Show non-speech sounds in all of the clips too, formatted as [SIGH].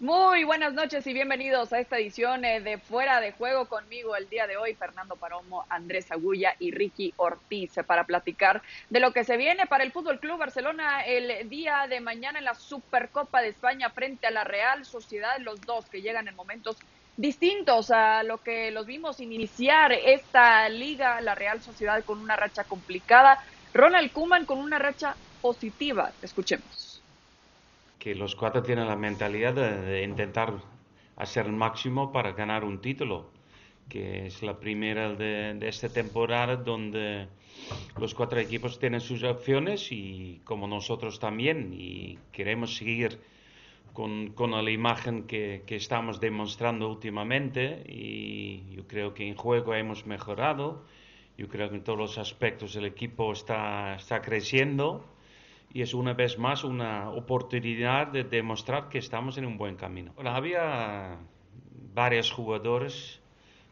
Muy buenas noches y bienvenidos a esta edición eh, de Fuera de Juego conmigo el día de hoy, Fernando Paromo, Andrés Agulla y Ricky Ortiz eh, para platicar de lo que se viene para el Fútbol Club Barcelona el día de mañana en la Supercopa de España frente a la Real Sociedad, los dos que llegan en momentos distintos a lo que los vimos iniciar esta liga, la Real Sociedad con una racha complicada, Ronald Kuman con una racha positiva. Escuchemos que los cuatro tienen la mentalidad de, intentar hacer el máximo para ganar un título, que es la primera de, esta temporada donde los cuatro equipos tienen sus opciones y como nosotros también y queremos seguir con, con la imagen que, que, estamos demostrando últimamente y yo creo que en juego hemos mejorado, yo creo que en todos los aspectos el equipo está, está creciendo y es una vez más una oportunidad de demostrar que estamos en un buen camino. había varios jugadores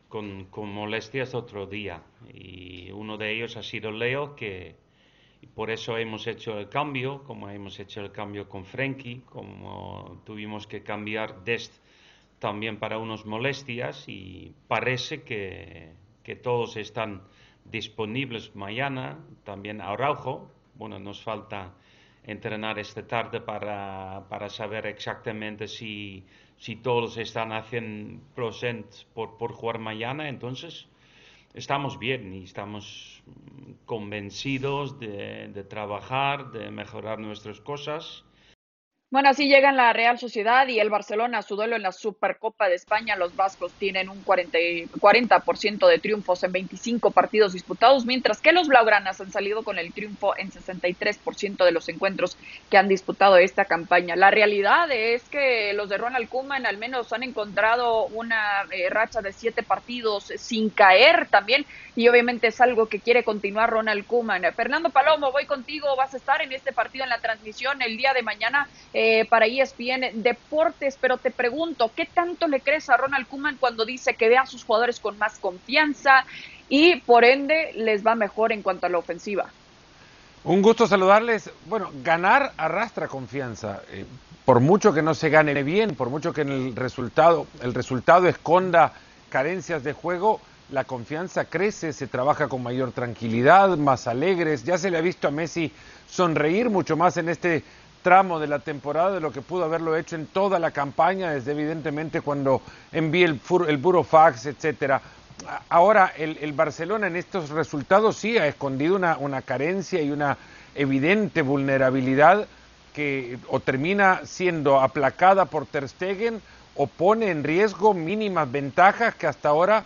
con, molestias otro día y uno de ellos ha sido Leo que por eso hemos hecho el cambio, como hemos hecho el cambio con Frenkie, como tuvimos que cambiar Dest también para unas molestias y parece que, que todos están disponibles mañana, también Araujo, bueno, nos falta entrenar esta tarde para, para saber exactamente si, si todos están haciendo presentes por, por jugar mañana. Entonces, estamos bien y estamos convencidos de, de trabajar, de mejorar nuestras cosas bueno, así llegan la Real Sociedad y el Barcelona a su duelo en la Supercopa de España. Los vascos tienen un 40%, 40 de triunfos en 25 partidos disputados, mientras que los blaugranas han salido con el triunfo en 63% de los encuentros que han disputado esta campaña. La realidad es que los de Ronald Koeman al menos han encontrado una eh, racha de siete partidos sin caer también y obviamente es algo que quiere continuar Ronald Koeman. Fernando Palomo, voy contigo, vas a estar en este partido en la transmisión el día de mañana eh, para ESPN Deportes, pero te pregunto, ¿qué tanto le crees a Ronald Koeman cuando dice que ve a sus jugadores con más confianza y por ende les va mejor en cuanto a la ofensiva? Un gusto saludarles. Bueno, ganar arrastra confianza. Eh, por mucho que no se gane bien, por mucho que en el resultado, el resultado esconda carencias de juego, la confianza crece, se trabaja con mayor tranquilidad, más alegres. Ya se le ha visto a Messi sonreír mucho más en este tramo de la temporada de lo que pudo haberlo hecho en toda la campaña, desde evidentemente cuando envié el, el burofax, etcétera. Ahora, el, Barcelona en estos resultados sí ha escondido una, una carencia y una evidente vulnerabilidad que o termina siendo aplacada por Ter Stegen o pone en riesgo mínimas ventajas que hasta ahora,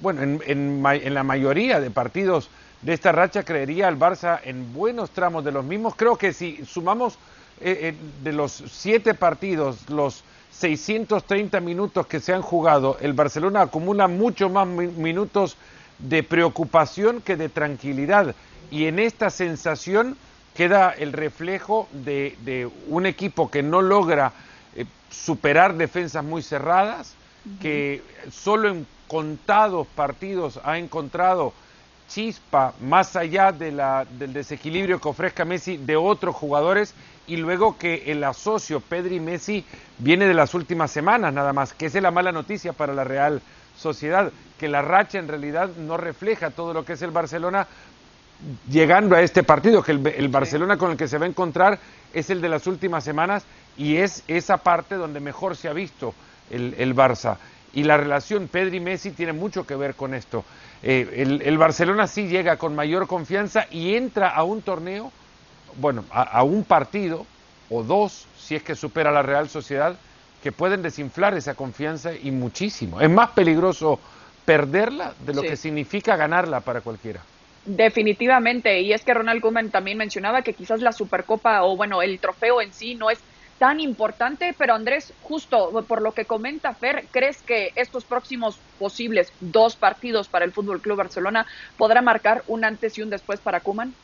bueno, en, en, en la mayoría de partidos de esta racha creería el Barça en buenos tramos de los mismos. Creo que si sumamos eh, eh, de los siete partidos, los 630 minutos que se han jugado, el Barcelona acumula mucho más minutos de preocupación que de tranquilidad. Y en esta sensación queda el reflejo de, un equipo que no logra eh, superar defensas muy cerradas, que solo en contados partidos ha encontrado chispa más allá de la, del desequilibrio que ofrezca Messi de otros jugadores y luego que el asocio Pedri Messi viene de las últimas semanas nada más, que esa es la mala noticia para la Real Sociedad, que la racha en realidad no refleja todo lo que es el Barcelona llegando a este partido, que el, Barcelona con el que se va a encontrar es el de las últimas semanas y es esa parte donde mejor se ha visto el, el Barça. Y la relación Pedri-Messi tiene mucho que ver con esto. Eh, el, Barcelona sí llega con mayor confianza y entra a un torneo, bueno, a, un partido o dos, si es que supera la Real Sociedad, que pueden desinflar esa confianza y muchísimo. Es más peligroso perderla de lo que significa ganarla para cualquiera. Definitivamente, y es que Ronald Koeman también mencionaba que quizás la Supercopa o bueno, el trofeo en sí no es tan importante, pero Andrés, justo por lo que comenta Fer, ¿crees que estos próximos posibles dos partidos para el Fútbol Club Barcelona podrá marcar un antes y un después para Kuman?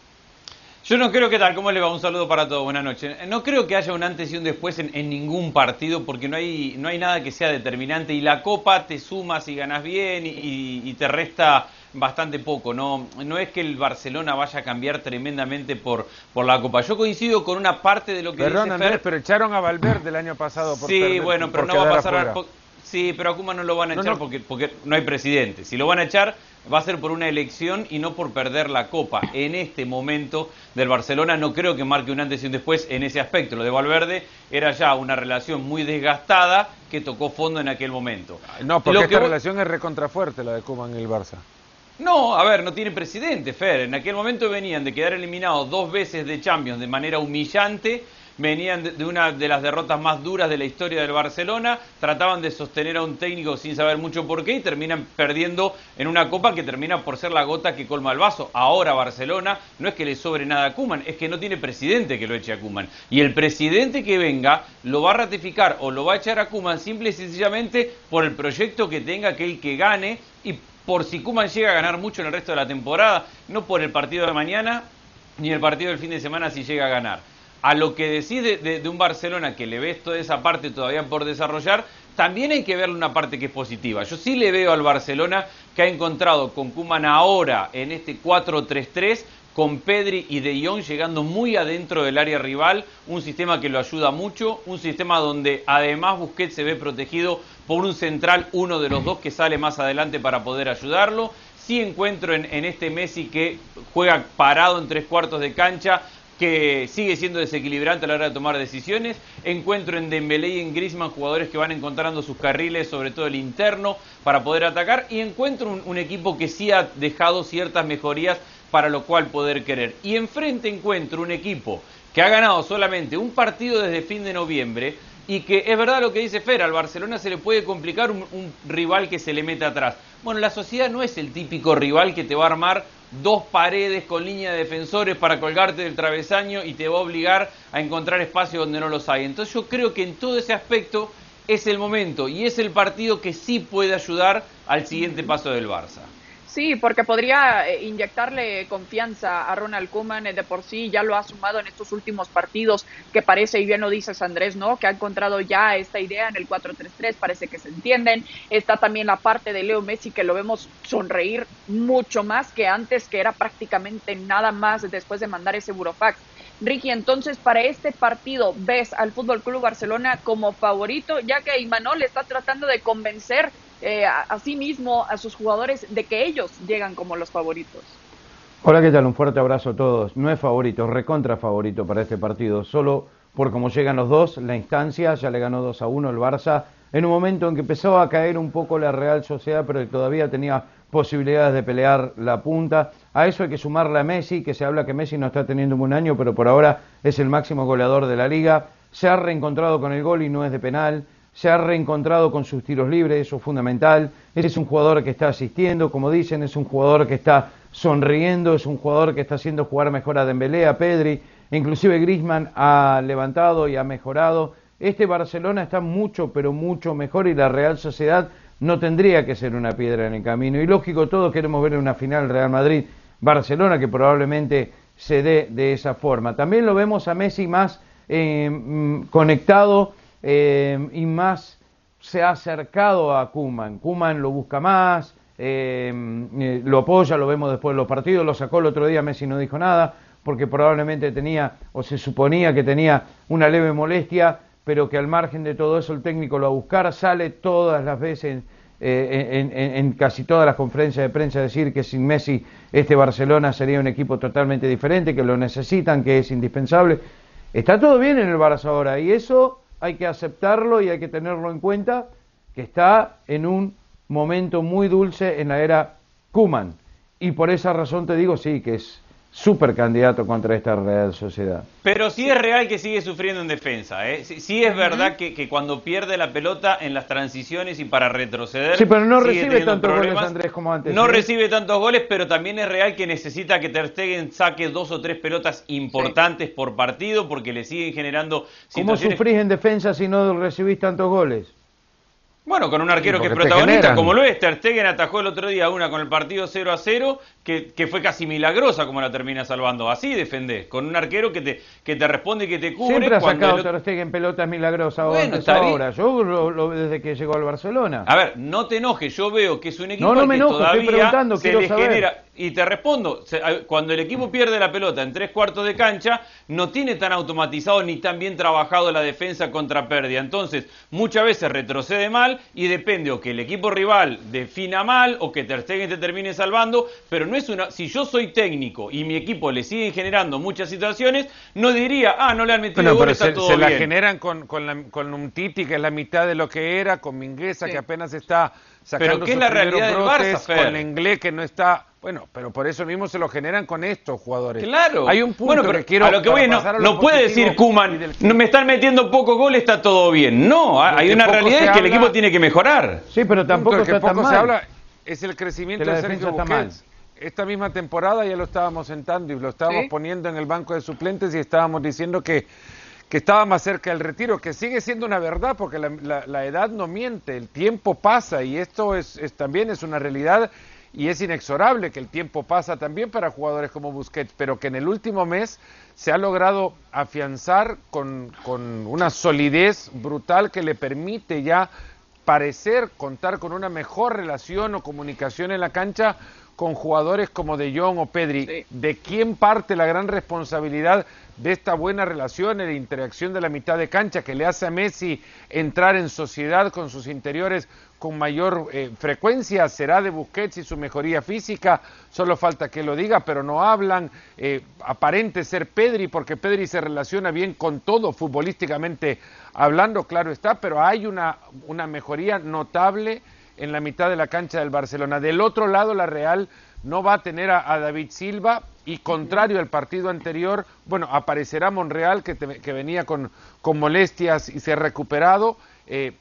Yo no creo que tal, ¿cómo le va? Un saludo para todos, buenas noches. No creo que haya un antes y un después en, ningún partido porque no hay, no hay nada que sea determinante y la copa te suma si ganas bien y, te resta bastante poco. No, no es que el Barcelona vaya a cambiar tremendamente por, por la copa. Yo coincido con una parte de lo que Perdón, dice Andrés, pero echaron a Valverde el año pasado por Sí, bueno, pero no va a pasar... Sí, pero a Kuma no lo van a echar Porque, porque no hay presidente. Si lo van a echar va a ser por una elección y no por perder la copa. En este momento del Barcelona no creo que marque un antes y un después en ese aspecto. Lo de Valverde era ya una relación muy desgastada que tocó fondo en aquel momento. No, porque esta relación es recontrafuerte la de Koeman en el Barça. No, a ver, no tiene presidente, Fer. En aquel momento venían de quedar eliminados dos veces de Champions de manera humillante venían de una de las derrotas más duras de la historia del Barcelona, trataban de sostener a un técnico sin saber mucho por qué y terminan perdiendo en una copa que termina por ser la gota que colma el vaso. Ahora Barcelona no es que le sobre nada a Kuman, es que no tiene presidente que lo eche a Kuman. Y el presidente que venga lo va a ratificar o lo va a echar a Kuman simple y sencillamente por el proyecto que tenga aquel que gane y por si Kuman llega a ganar mucho en el resto de la temporada, no por el partido de mañana ni el partido del fin de semana si llega a ganar a lo que decide de, un Barcelona que le ves toda esa parte todavía por desarrollar, también hay que verle una parte que es positiva. Yo sí le veo al Barcelona que ha encontrado con Kuman ahora en este 4-3-3 con Pedri y De Jong llegando muy adentro del área rival, un sistema que lo ayuda mucho, un sistema donde además Busquets se ve protegido por un central, uno de los dos que sale más adelante para poder ayudarlo. Sí encuentro en, en este Messi que juega parado en tres cuartos de cancha, que sigue siendo desequilibrante a la hora de tomar decisiones. Encuentro en Dembélé y en Griezmann jugadores que van encontrando sus carriles, sobre todo el interno, para poder atacar. Y encuentro un, equipo que sí ha dejado ciertas mejorías para lo cual poder querer. Y enfrente encuentro un equipo que ha ganado solamente un partido desde fin de noviembre y que es verdad lo que dice Fer, al Barcelona se le puede complicar un, rival que se le mete atrás. Bueno, la sociedad no es el típico rival que te va a armar dos paredes con línea de defensores para colgarte del travesaño y te va a obligar a encontrar espacio donde no los hay. Entonces yo creo que en todo ese aspecto es el momento y es el partido que sí puede ayudar al siguiente paso del Barça. Sí, porque podría eh, inyectarle confianza a Ronald Koeman, eh, de por sí ya lo ha sumado en estos últimos partidos, que parece, y bien lo dices Andrés, ¿no? Que ha encontrado ya esta idea en el 4-3-3, parece que se entienden. Está también la parte de Leo Messi, que lo vemos sonreír mucho más que antes, que era prácticamente nada más después de mandar ese burofax. Ricky, entonces para este partido, ¿ves al Fútbol Club Barcelona como favorito, ya que Imanol está tratando de convencer eh, a, mismo, a sus jugadores, de que ellos llegan como los favoritos. Hola, ¿qué tal? Un fuerte abrazo a todos. No es favorito, recontra favorito para este partido. Solo por cómo llegan los dos, la instancia, ya le ganó 2 a 1 el Barça, en un momento en que empezaba a caer un poco la Real Sociedad, pero todavía tenía posibilidades de pelear la punta. A eso hay que sumarle a Messi, que se habla que Messi no está teniendo un buen año, pero por ahora es el máximo goleador de la liga. Se ha reencontrado con el gol y no es de penal se ha reencontrado con sus tiros libres, eso es fundamental. Es un jugador que está asistiendo, como dicen, es un jugador que está sonriendo, es un jugador que está haciendo jugar mejor a Dembélé, a Pedri, inclusive Griezmann ha levantado y ha mejorado. Este Barcelona está mucho, pero mucho mejor y la Real Sociedad no tendría que ser una piedra en el camino. Y lógico, todos queremos ver una final Real Madrid-Barcelona que probablemente se dé de esa forma. También lo vemos a Messi más eh, mm, conectado eh, y más se ha acercado a Kuman. Kuman lo busca más, eh, eh, lo apoya, lo vemos después de los partidos, lo sacó el otro día, Messi no dijo nada, porque probablemente tenía o se suponía que tenía una leve molestia, pero que al margen de todo eso el técnico lo va a buscar, sale todas las veces en, en, casi todas las conferencias de prensa decir que sin Messi este Barcelona sería un equipo totalmente diferente, que lo necesitan, que es indispensable. Está todo bien en el Barça ahora y eso hay que aceptarlo y hay que tenerlo en cuenta, que está en un momento muy dulce en la era Kuman. Y por esa razón te digo, sí, que es super candidato contra esta Real Sociedad. Pero sí es real que sigue sufriendo en defensa. ¿eh? Sí, es verdad que, cuando pierde la pelota en las transiciones y para retroceder. Sí, pero no recibe tantos goles, Andrés, como antes. No ¿eh? recibe tantos goles, pero también es real que necesita que Ter Stegen saque dos o tres pelotas importantes por partido porque le siguen generando. ¿Cómo sufrís en defensa si no recibís tantos goles? Bueno, con un arquero que es protagonista, como lo es. Ter Stegen atajó el otro día una con el partido 0 a 0, que, que fue casi milagrosa como la termina salvando. Así defendés, con un arquero que te, que te responde y que te cubre. Siempre ha sacado Ter Stegen pelotas milagrosas bueno, ahora. Yo lo, desde que llegó al Barcelona. A ver, no te enojes, yo veo que es un equipo no, no me enojo, que todavía estoy preguntando, se le genera y te respondo, cuando el equipo pierde la pelota en tres cuartos de cancha, no tiene tan automatizado ni tan bien trabajado la defensa contra pérdida. Entonces, muchas veces retrocede mal y depende o que el equipo rival defina mal o que Ter Stegen te termine salvando, pero no es una... Si yo soy técnico y mi equipo le siguen generando muchas situaciones, no diría, ah, no le han metido bueno, gol, está se, todo se la generan con, con, un Titi que es la mitad de lo que era, con Mingueza que apenas está sacando Pero ¿qué es la realidad del Barça, Con inglés que no está bueno, pero por eso mismo se lo generan con estos jugadores. Claro. Hay un punto bueno, que quiero. A lo que voy, no, no puede decir Kuman, no me están metiendo poco gol, está todo bien. No, hay una realidad es que el equipo tiene que mejorar. Sí, pero tampoco está tan mal. se habla es el crecimiento de Sergio Busquets. Esta misma temporada ya lo estábamos sentando y lo estábamos poniendo en el banco de suplentes y estábamos diciendo que que estaba más cerca del retiro, que sigue siendo una verdad porque la, edad no miente, el tiempo pasa y esto es, también es una realidad y es inexorable que el tiempo pasa también para jugadores como Busquets, pero que en el último mes se ha logrado afianzar con, con una solidez brutal que le permite ya parecer contar con una mejor relación o comunicación en la cancha con jugadores como De Jong o Pedri. ¿De quién parte la gran responsabilidad de esta buena relación de interacción de la mitad de cancha que le hace a Messi entrar en sociedad con sus interiores con mayor eh, frecuencia será de Busquets y su mejoría física, solo falta que lo diga, pero no hablan, eh, aparente ser Pedri, porque Pedri se relaciona bien con todo futbolísticamente hablando, claro está, pero hay una, una mejoría notable en la mitad de la cancha del Barcelona. Del otro lado, la Real no va a tener a, David Silva y contrario al partido anterior, bueno, aparecerá Monreal que, que venía con, con molestias y se ha recuperado. Eh,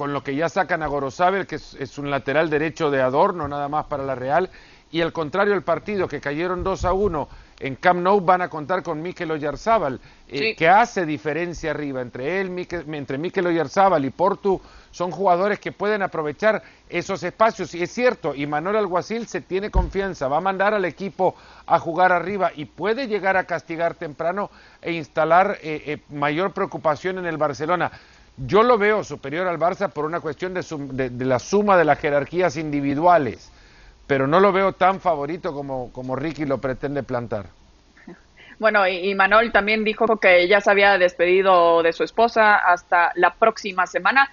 con lo que ya sacan a Gorosabel, que es, un lateral derecho de adorno nada más para la Real, y al contrario el partido, que cayeron 2 a 1 en Camp Nou, van a contar con Mikel Oyarzábal, eh, que hace diferencia arriba entre él, entre Mikel Oyarzábal y Portu, son jugadores que pueden aprovechar esos espacios, y es cierto, y Manuel Alguacil se tiene confianza, va a mandar al equipo a jugar arriba y puede llegar a castigar temprano e instalar eh, eh, mayor preocupación en el Barcelona. Yo lo veo superior al Barça por una cuestión de, la suma de las jerarquías individuales, pero no lo veo tan favorito como, como Ricky lo pretende plantar. Bueno, y, Manuel también dijo que ya se había despedido de su esposa hasta la próxima semana.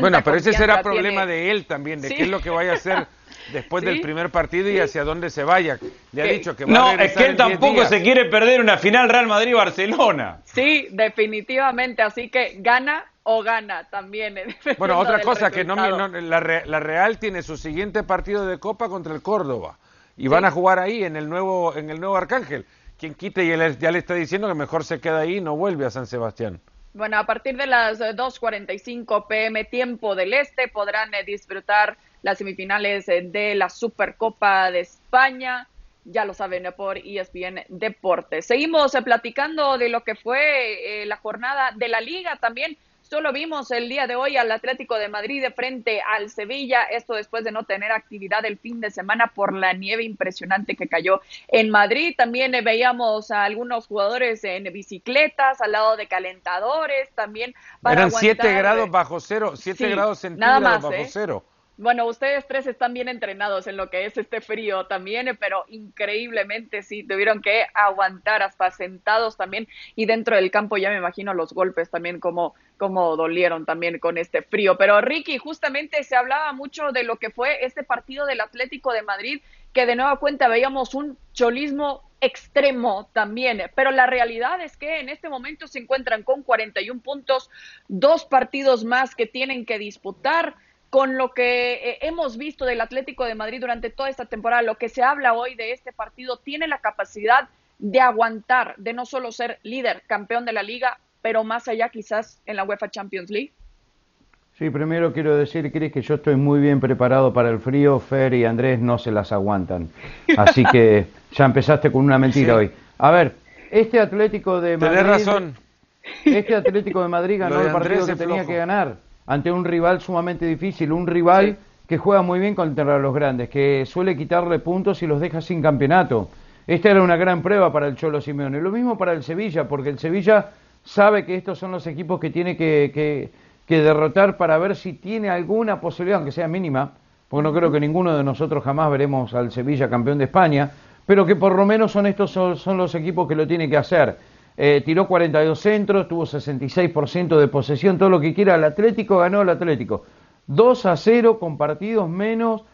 bueno, pero ese será problema de él también, de qué es lo que vaya a hacer [LAUGHS] después del primer partido y hacia dónde se vaya. Le ha dicho que va No, es que él tampoco se quiere perder una final Real Madrid-Barcelona. Sí, definitivamente, así que gana o gana también. [LAUGHS] Bueno, otra cosa que no, la, Real tiene su siguiente partido de Copa contra el Córdoba y van a jugar ahí en el nuevo en el nuevo Arcángel. Quien quite y él ya le está diciendo que mejor se queda ahí y no vuelve a San Sebastián. Bueno, a partir de las 2.45 pm tiempo del Este podrán eh, disfrutar las semifinales eh, de la Supercopa de España. Ya lo saben por ESPN Deportes. Seguimos eh, platicando de lo que fue la jornada de la liga también. Solo vimos el día de hoy al Atlético de Madrid de frente al Sevilla, esto después de no tener actividad el fin de semana por la nieve impresionante que cayó en Madrid. También eh, veíamos a algunos jugadores en bicicletas, al lado de calentadores, también para Eran 7 grados bajo cero, 7 grados centígrados bajo ¿eh? cero. Bueno, ustedes tres están bien entrenados en lo que es este frío también, pero increíblemente sí, tuvieron que aguantar hasta sentados también. Y dentro del campo ya me imagino los golpes también como, como dolieron también con este frío. Pero Ricky, justamente se hablaba mucho de lo que fue este partido del Atlético de Madrid, que de nueva cuenta veíamos un cholismo extremo también, pero la realidad es que en este momento se encuentran con 41 puntos, dos partidos más que tienen que disputar con lo que eh, hemos visto del Atlético de Madrid durante toda esta temporada, lo que se habla hoy de este partido, tiene la capacidad de aguantar, de no solo ser líder, campeón de la liga, pero más allá quizás en la UEFA Champions League? Sí, primero quiero decir, Cris, que yo estoy muy bien preparado para el frío. Fer y Andrés no se las aguantan. [LAUGHS] Así que ya empezaste con una mentira hoy. A ver, este Atlético de Madrid... Tenés razón. Este Atlético de Madrid ganó el partido que tenía que ganar ante un rival sumamente difícil, un rival que juega muy bien contra los grandes, que suele quitarle puntos y los deja sin campeonato. Esta era una gran prueba para el Cholo Simeone. Lo mismo para el Sevilla, porque el Sevilla sabe que estos son los equipos que tiene que, derrotar para ver si tiene alguna posibilidad, aunque sea mínima, porque no creo que ninguno de nosotros jamás veremos al Sevilla campeón de España, pero que por lo menos son estos son, los equipos que lo tienen que hacer. Eh, tiró 42 centros, tuvo 66% de posesión, todo lo que quiera. El Atlético ganó el Atlético. 2 a 0 con partidos menos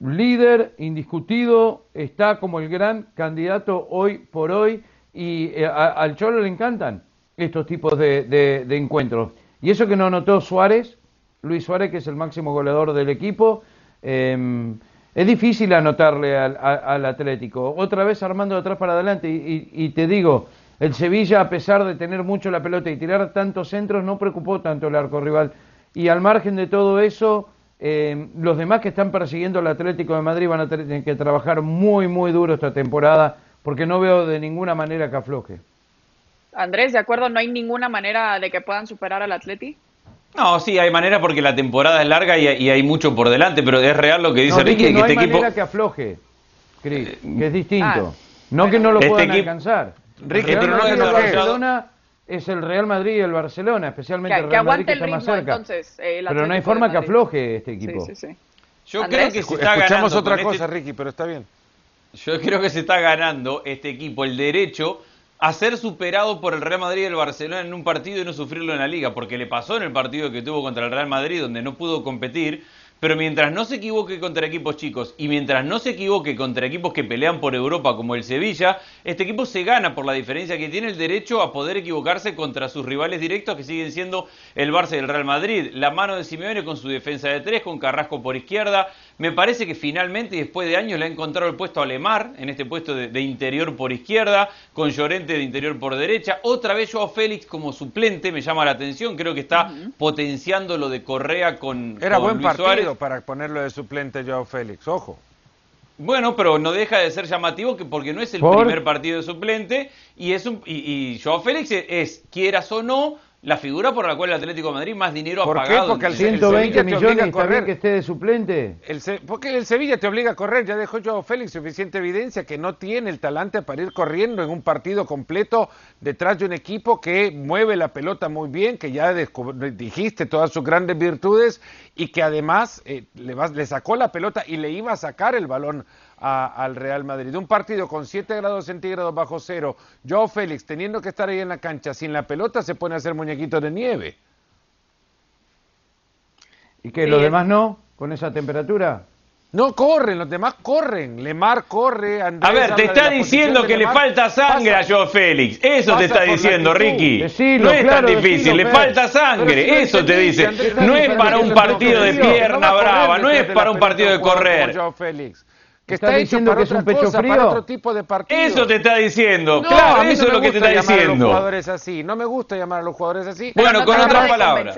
líder indiscutido, está como el gran candidato hoy por hoy y eh, al Cholo le encantan estos tipos de, encuentros. Y eso que no notó Suárez, Luis Suárez, que es el máximo goleador del equipo, em, es difícil anotarle al, Atlético. Otra vez armando de atrás para adelante y, te digo, el Sevilla, a pesar de tener mucho la pelota y tirar tantos centros, no preocupó tanto el arco rival. Y al margen de todo eso, eh, los demás que están persiguiendo al Atlético de Madrid van a tener que trabajar muy, muy duro esta temporada porque no veo de ninguna manera que afloje. Andrés, ¿de acuerdo? ¿No hay ninguna manera de que puedan superar al Atleti? No, sí, hay manera porque la temporada es larga y, hay mucho por delante, pero es real lo que dice no, Ricky. no hay manera que afloje, Cris, que es distinto. Ah, no que no lo este puedan alcanzar. Ricky, pero no es Barcelona es el Real Madrid y el Barcelona, especialmente el Real Madrid que está más cerca. pero no hay forma que afloje este equipo. Sí, sí, Yo creo que se está Escuchamos ganando otra este cosa, Ricky, pero está bien. Yo creo que se está ganando este equipo el derecho a ser superado por el Real Madrid y el Barcelona en un partido y no sufrirlo en la liga, porque le pasó en el partido que tuvo contra el Real Madrid, donde no pudo competir, pero mientras no se equivoque contra equipos chicos y mientras no se equivoque contra equipos que pelean por Europa como el Sevilla, este equipo se gana por la diferencia que tiene el derecho a poder equivocarse contra sus rivales directos que siguen siendo el Barça y el Real Madrid. La mano de Simeone con su defensa de tres, con Carrasco por izquierda. Me parece que finalmente, después de años, le ha encontrado el puesto a Lemar en este puesto de, interior por izquierda, con Llorente de interior por derecha. Otra vez Joao Félix como suplente, me llama la atención. Creo que está potenciando lo de Correa con, Era buen Luis partido para ponerlo de suplente Joao Félix, ojo. Bueno, pero no deja de ser llamativo que porque no es el primer partido de suplente y es un y, Joao Félix es, quieras o no, la figura por la cual el Atlético de Madrid más dinero ha pagado. Porque el 120 millones está bien que esté de suplente. El porque el Sevilla te obliga a correr, ya dejó Joao Félix suficiente evidencia que no tiene el talante para ir corriendo en un partido completo detrás de un equipo que mueve la pelota muy bien, que ya dijiste todas sus grandes virtudes y que además eh, le, le sacó la pelota y le iba a sacar el balón al Real Madrid. Un partido con 7 grados centígrados bajo cero, Joao Félix teniendo que estar ahí en la cancha sin la pelota se pone a hacer muñequitos de nieve. ¿Y que los demás no? ¿Con esa temperatura? No corren, los demás corren. Lemar corre, Andrés A ver, te está diciendo que le falta sangre a Joao Félix. Eso te está diciendo, Ricky. no es tan difícil, le falta sangre. Eso te dice. No es para un partido de pierna brava, no es para un partido de correr. Joao Félix que está diciendo que es un pecho frío. Para otro tipo de. Eso te está diciendo, claro, eso es lo que te está diciendo. A los jugadores así, no me gusta llamar a los jugadores así. Bueno, con otras palabras.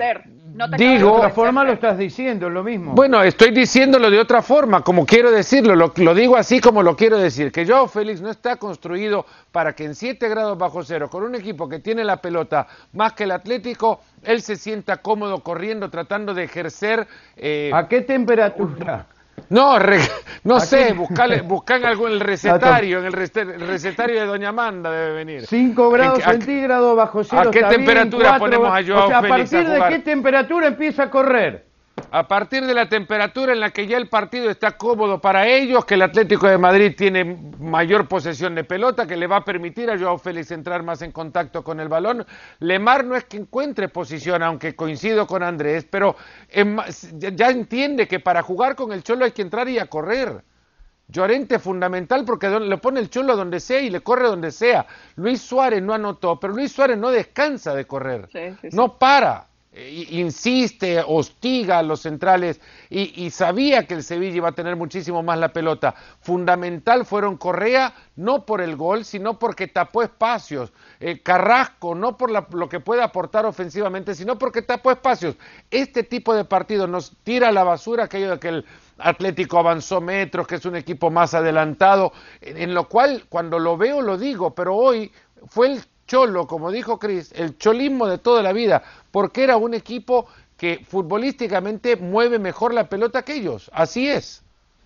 Digo, de otra forma lo estás diciendo, es lo mismo. Bueno, estoy diciéndolo de otra forma, como quiero decirlo, lo, lo digo así como lo quiero decir, que Joao Félix no está construido para que en 7 grados bajo cero, con un equipo que tiene la pelota más que el Atlético, él se sienta cómodo corriendo, tratando de ejercer... Eh, ¿A qué temperatura? No, no sé, buscan algo en el recetario, en el, recetario de Doña Amanda debe venir. 5 grados centígrados bajo cero. ¿A qué temperatura ponemos a Joao o ¿A partir de qué temperatura empieza a correr? A partir de la temperatura en la que ya el partido está cómodo para ellos, que el Atlético de Madrid tiene mayor posesión de pelota, que le va a permitir a Joao Félix entrar más en contacto con el balón. Lemar no es que encuentre posición, aunque coincido con Andrés, pero ya entiende que para jugar con el Cholo hay que entrar y a correr. Llorente fundamental porque le pone el cholo donde sea y le corre donde sea. Luis Suárez no anotó, pero Luis Suárez no descansa de correr. No para. Eh, insiste, hostiga a los centrales y, sabía que el Sevilla iba a tener muchísimo más la pelota. Fundamental fueron Correa, no por el gol, sino porque tapó espacios. Eh, Carrasco, no por lo que puede aportar ofensivamente, sino porque tapó espacios. Este tipo de partido nos tira a la basura aquello de que el Atlético avanzó metros, que es un equipo más adelantado, en lo cual cuando lo veo lo digo, pero hoy fue el cholo, como dijo Cris, el cholismo de toda la vida, porque era un equipo que futbolísticamente mueve mejor la pelota que ellos. Así es.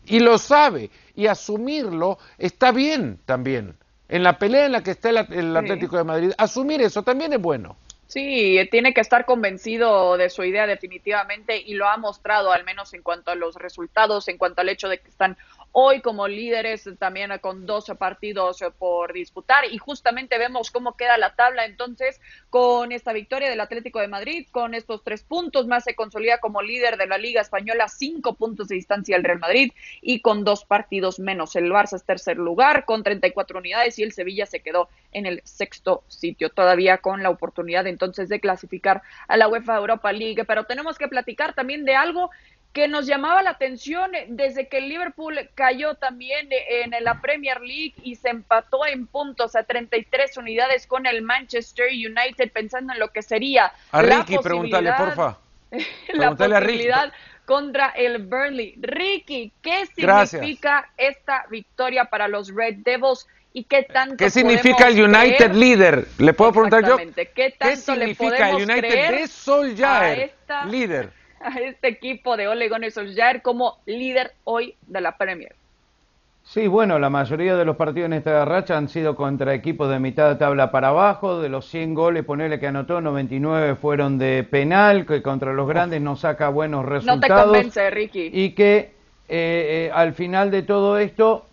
Y lo sabe. Y asumirlo está bien también. En la pelea en la que está el, el Atlético de Madrid, asumir eso también es bueno. Sí, tiene que estar convencido de su idea definitivamente y lo ha mostrado al menos en cuanto a los resultados, en cuanto al hecho de que están hoy como líderes también con 12 partidos por disputar y justamente vemos cómo queda la tabla entonces con esta victoria del Atlético de Madrid, con estos tres puntos más se consolida como líder de la Liga Española, cinco puntos de distancia al Real Madrid y con dos partidos menos. El Barça es tercer lugar con 34 unidades y el Sevilla se quedó en el sexto sitio, todavía con la oportunidad entonces de clasificar a la UEFA Europa League. Pero tenemos que platicar también de algo que nos llamaba la atención desde que el Liverpool cayó también en la Premier League y se empató en puntos a 33 unidades con el Manchester United, pensando en lo que sería a Ricky, pregúntale, porfa. [LAUGHS] la posibilidad contra el Burnley. Ricky, ¿qué significa esta victoria para los Red Devils? ¿Y qué tanto ¿Qué significa el United líder? ¿Le puedo preguntar yo? ¿Qué, tanto significa el United de Solskjaer, líder? [LAUGHS] a este equipo de Ole Gunnar Solskjaer como líder hoy de la Premier. Sí, bueno, la mayoría de los partidos en esta racha han sido contra equipos de mitad de tabla para abajo. De los 100 goles, ponele que anotó, 99 fueron de penal, que contra los grandes no saca buenos resultados. No te convence, Ricky. Y que eh, eh, al final de todo esto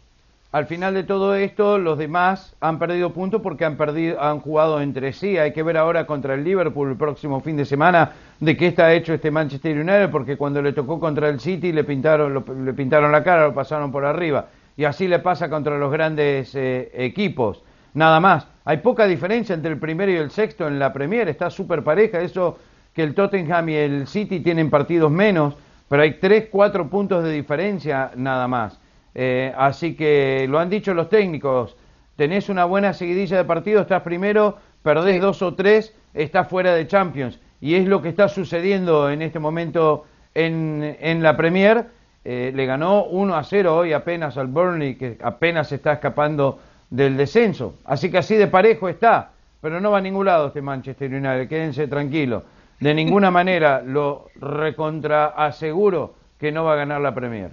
al final de todo esto, los demás han perdido puntos porque han perdido, han jugado entre sí. Hay que ver ahora contra el Liverpool el próximo fin de semana de qué está hecho este Manchester United, porque cuando le tocó contra el City le pintaron, le pintaron la cara, lo pasaron por arriba. Y así le pasa contra los grandes eh, equipos. Nada más. Hay poca diferencia entre el primero y el sexto en la Premier. Está súper pareja. Eso que el Tottenham y el City tienen partidos menos, pero hay tres, cuatro puntos de diferencia nada más. Eh, así que lo han dicho los técnicos, tenés una buena seguidilla de partidos, estás primero, perdés dos o tres, estás fuera de Champions. Y es lo que está sucediendo en este momento en, en la Premier. Eh, le ganó 1 a 0 hoy apenas al Burnley, que apenas está escapando del descenso. Así que así de parejo está, pero no va a ningún lado este Manchester United, quédense tranquilos. De ninguna [LAUGHS] manera lo recontra aseguro que no va a ganar la Premier.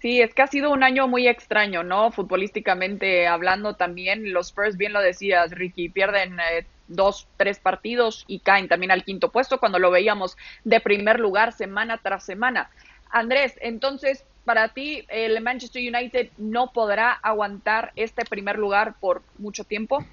Sí, es que ha sido un año muy extraño, ¿no? Futbolísticamente hablando también, los Spurs, bien lo decías, Ricky, pierden eh, dos, tres partidos y caen también al quinto puesto cuando lo veíamos de primer lugar semana tras semana. Andrés, entonces, para ti, el Manchester United no podrá aguantar este primer lugar por mucho tiempo.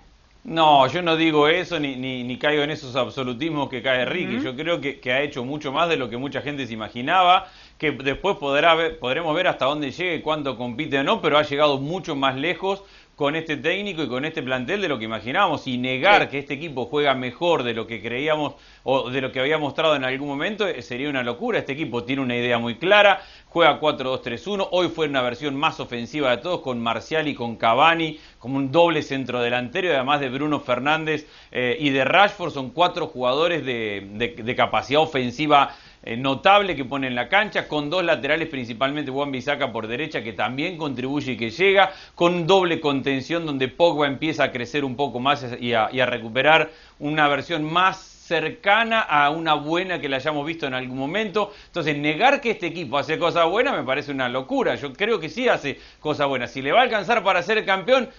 No, yo no digo eso ni, ni, caigo en esos absolutismos que cae Ricky. Yo creo que, que, ha hecho mucho más de lo que mucha gente se imaginaba, que después podrá ver, podremos ver hasta dónde llegue, cuánto compite o no, pero ha llegado mucho más lejos con este técnico y con este plantel de lo que imaginábamos. Y negar que este equipo juega mejor de lo que creíamos o de lo que había mostrado en algún momento eh, sería una locura. Este equipo tiene una idea muy clara, juega 4-2-3-1, hoy fue una versión más ofensiva de todos con Marcial y con Cavani como un doble centro delantero, además de Bruno Fernández eh, y de Rashford, son cuatro jugadores de capacidad ofensiva notable que pone en la cancha, con dos laterales, principalmente Juan Bisaca por derecha, que también contribuye y que llega, con doble contención donde Pogba empieza a crecer un poco más y a, y a recuperar una versión más cercana a una buena que la hayamos visto en algún momento. Entonces, negar que este equipo hace cosas buenas me parece una locura. Yo creo que sí hace cosas buenas. Si le va a alcanzar para ser campeón,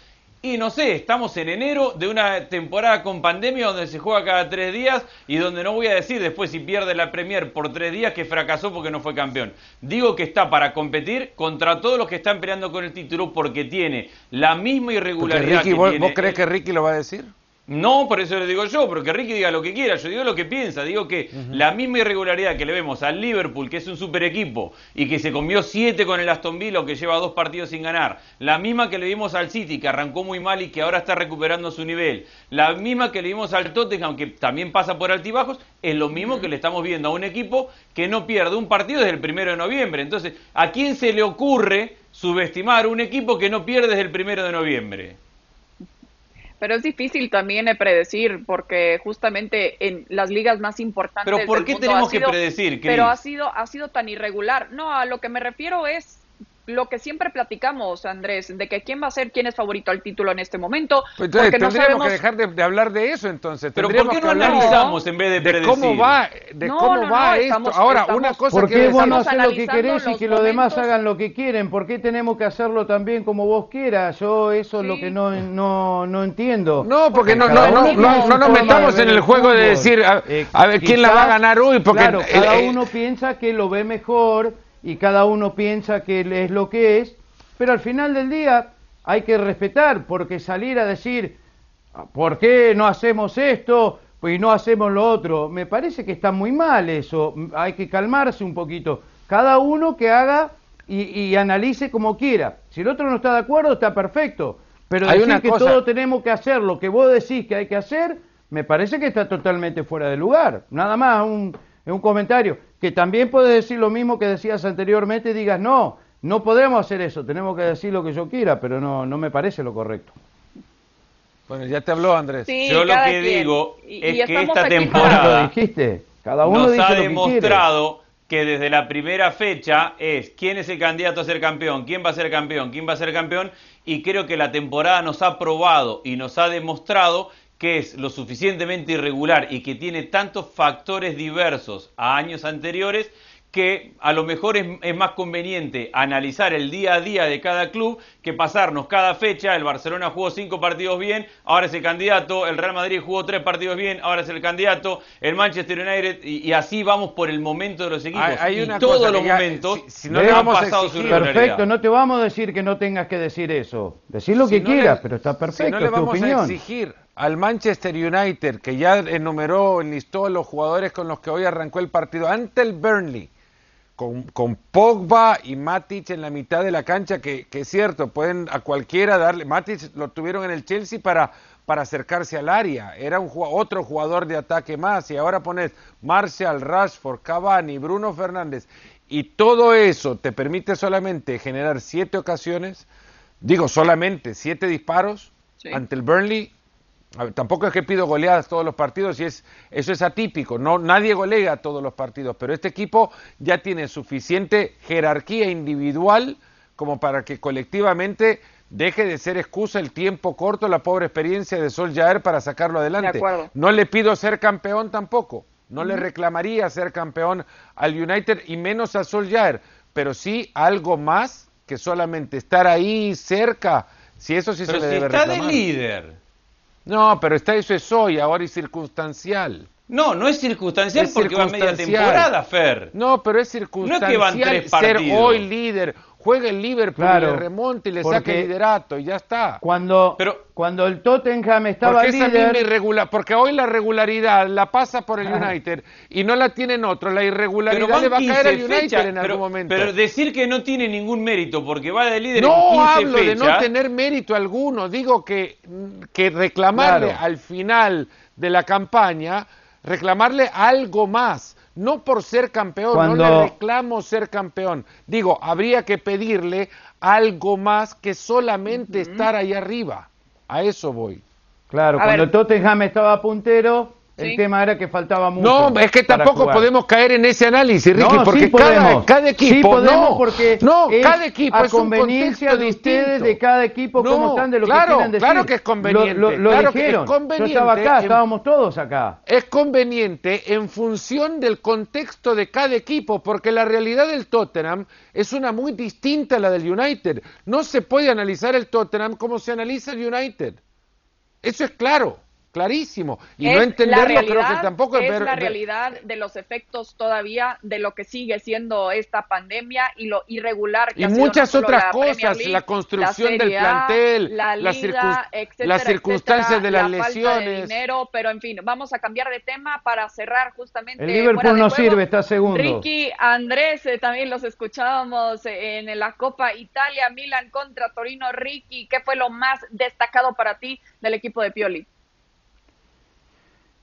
y no sé, estamos en enero de una temporada con pandemia donde se juega cada tres días y donde no voy a decir después si pierde la Premier por tres días que fracasó porque no fue campeón. Digo que está para competir contra todos los que están peleando con el título porque tiene la misma irregularidad. que ¿vos, ¿Vos crees que Ricky lo va a decir? No, por eso le digo yo, pero que Ricky diga lo que quiera, yo digo lo que piensa, digo que la misma irregularidad que le vemos al Liverpool, que es un super equipo, y que se comió siete con el Aston Villa, que lleva dos partidos sin ganar, la misma que le vimos al City, que arrancó muy mal y que ahora está recuperando su nivel, la misma que le vimos al Tottenham, que también pasa por altibajos, es lo mismo que le estamos viendo a un equipo que no pierde un partido desde el primero de noviembre. Entonces, ¿a quién se le ocurre subestimar un equipo que no pierde desde el primero de noviembre? Pero es difícil también predecir porque justamente en las ligas más importantes pero por qué tenemos que predecir pero ha sido ha sido tan irregular. No a lo que me refiero es lo que siempre platicamos, Andrés, de que quién va a ser, quién es favorito al título en este momento. Pues entonces porque no tendríamos sabemos... que dejar de, de hablar de eso entonces. Pero ¿por qué no analizamos en vez de de predecir? cómo va, de No, cómo no, va no, esto. estamos- Ahora, estamos- una cosa ¿Por que qué vos no estamos haces lo que querés y que los demás hagan lo que quieren? ¿Por qué tenemos que hacerlo también como vos quieras? Yo eso es lo Sí. que no, no, no entiendo. No, porque no, Cada no, no, no, no nos metamos de en el juego de decir a, a ver quién la va a ganar hoy, porque cada uno piensa que lo ve mejor y cada uno piensa que es lo que es, pero al final del día hay que respetar, porque salir a decir, ¿por qué no hacemos esto y no hacemos lo otro? Me parece que está muy mal eso, hay que calmarse un poquito. Cada uno que haga y, y analice como quiera. Si el otro no está de acuerdo, está perfecto. Pero Hay decir una que cosa- todos tenemos que hacer lo que vos decís que hay que hacer, me parece que está totalmente fuera de lugar. Nada más, un, un comentario. Que también puedes decir lo mismo que decías anteriormente y digas, no, no podemos hacer eso, tenemos que decir lo que yo quiera, pero no, no me parece lo correcto. Bueno, ya te habló Andrés. Sí, Yo lo que quien. digo Y- es y que esta temporada- Lo dijiste, cada uno nos dice ha lo que demostrado que desde la primera fecha es quién es el candidato a ser campeón, quién va a ser campeón, quién va a ser campeón, y creo que la temporada nos ha probado y nos ha demostrado que es lo suficientemente irregular y que tiene tantos factores diversos a años anteriores que a lo mejor es, es más conveniente analizar el día a día de cada club que pasarnos cada fecha. El Barcelona jugó cinco partidos bien, ahora es el candidato. El Real Madrid jugó tres partidos bien, ahora es el candidato. El Manchester United, y, y así vamos por el momento de los equipos. Hay- hay y una todos los ya, momentos si- si no le han pasado su. Perfecto, no te vamos a decir que no tengas que decir eso. Decir lo Si que no quieras, le- pero está Si perfecto, no le tu vamos opinión. a exigir al Manchester United, que ya enumeró, enlistó a los jugadores con los que hoy arrancó el partido, ante el Burnley, con, con Pogba y Matic en la mitad de la cancha, que, que es cierto, pueden a cualquiera darle, Matic lo tuvieron en el Chelsea para, para acercarse al área, era un, otro jugador de ataque más, y ahora pones Martial, Rashford, Cavani, Bruno Fernández, y todo eso te permite solamente generar siete ocasiones, digo solamente siete disparos Sí. ante el Burnley. Ver, tampoco es que pido goleadas todos los partidos y es eso es atípico. No nadie golea todos los partidos, pero este equipo ya tiene suficiente jerarquía individual como para que colectivamente deje de ser excusa el tiempo corto, la pobre experiencia de Sol Jair para sacarlo adelante. No le pido ser campeón tampoco. No le reclamaría ser campeón al United y menos a Solskjaer, pero sí algo más que solamente estar ahí cerca. Si eso sí Pero se le si debe está de líder. No, pero está eso es hoy, ahora es circunstancial. No, no es circunstancial Es porque va media circunstancial. temporada, Fer. No, pero es circunstancial que van tres ser partidos. hoy líder. Juega el Liverpool y Claro, le remonta y le saca el liderato y ya está. Cuando, Pero- cuando el Tottenham estaba Porque esa líder, misma irregular, porque hoy la regularidad la pasa por el Ah. United y no la tienen otros. La irregularidad le va a caer 15 al United en pero, algún momento. pero decir que no tiene ningún mérito porque va de líder en no 15 hablo de no tener mérito alguno, digo que, que reclamarle Claro. al final de la campaña, reclamarle algo más, no por ser campeón, no le reclamo ser campeón, digo, habría que pedirle algo más que solamente estar ahí arriba, a eso voy. claro, A cuando ver. Tottenham estaba puntero, el Sí. tema era que faltaba mucho. No, es que tampoco podemos caer en ese análisis, Ricky, No, porque sí cada, equipo, Sí podemos no, porque no, es cada equipo a es un conveniencia contexto de ustedes, distinto. de cada equipo, No, cómo están, de lo claro, que quieran decir. claro que es conveniente, Lo, lo- lo claro que es dijeron. Yo conveniente estaba acá, en- estábamos todos acá. es conveniente en función del contexto de cada equipo, porque la realidad del Tottenham es una muy distinta a la del United. No se puede analizar el Tottenham como se analiza el United. Eso es claro, clarísimo. Y Es no la entenderlo creo que realidad, tampoco es ver- la ver- realidad de los efectos todavía de lo que sigue siendo esta pandemia y lo irregular que y ha sido muchas solo otras cosas, League, la construcción la del A, plantel, la las, Liga, circun- etcétera, las circunstancias etcétera, de las la falta de lesiones. dinero, pero en fin, vamos a cambiar de tema para cerrar justamente El Liverpool no juego. sirve, está segundo. Ricky, Andrés, eh, también los escuchábamos eh, en la Copa Italia, Milan contra Torino. Ricky, ¿qué fue lo más destacado para ti del equipo de Pioli?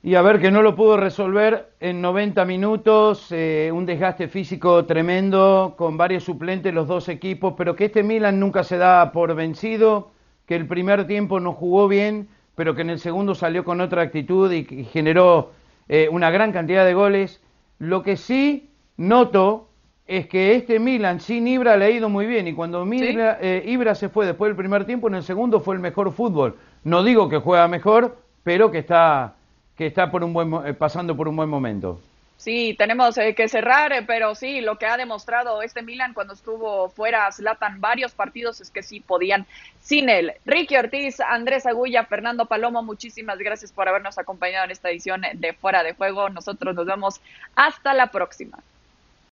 Y a ver que no lo pudo resolver en 90 minutos, eh, un desgaste físico tremendo, con varios suplentes los dos equipos, pero que este Milan nunca se da por vencido, que el primer tiempo no jugó bien, pero que en el segundo salió con otra actitud y, y generó eh, una gran cantidad de goles. Lo que sí noto es que este Milan sin Ibra le ha ido muy bien y cuando eh, Ibra se fue después del primer tiempo, en el segundo fue el mejor fútbol. No digo que juega mejor, pero que está, que está por un buen, eh, pasando por un buen momento. Sí, tenemos eh, que cerrar, pero sí, lo que ha demostrado este Milan cuando estuvo fuera Zlatan varios partidos es que sí podían sin él. Ricky Ortiz, Andrés Agulla, Fernando Palomo, muchísimas gracias por habernos acompañado en esta edición de Fuera de Juego. Nosotros nos vemos hasta la próxima.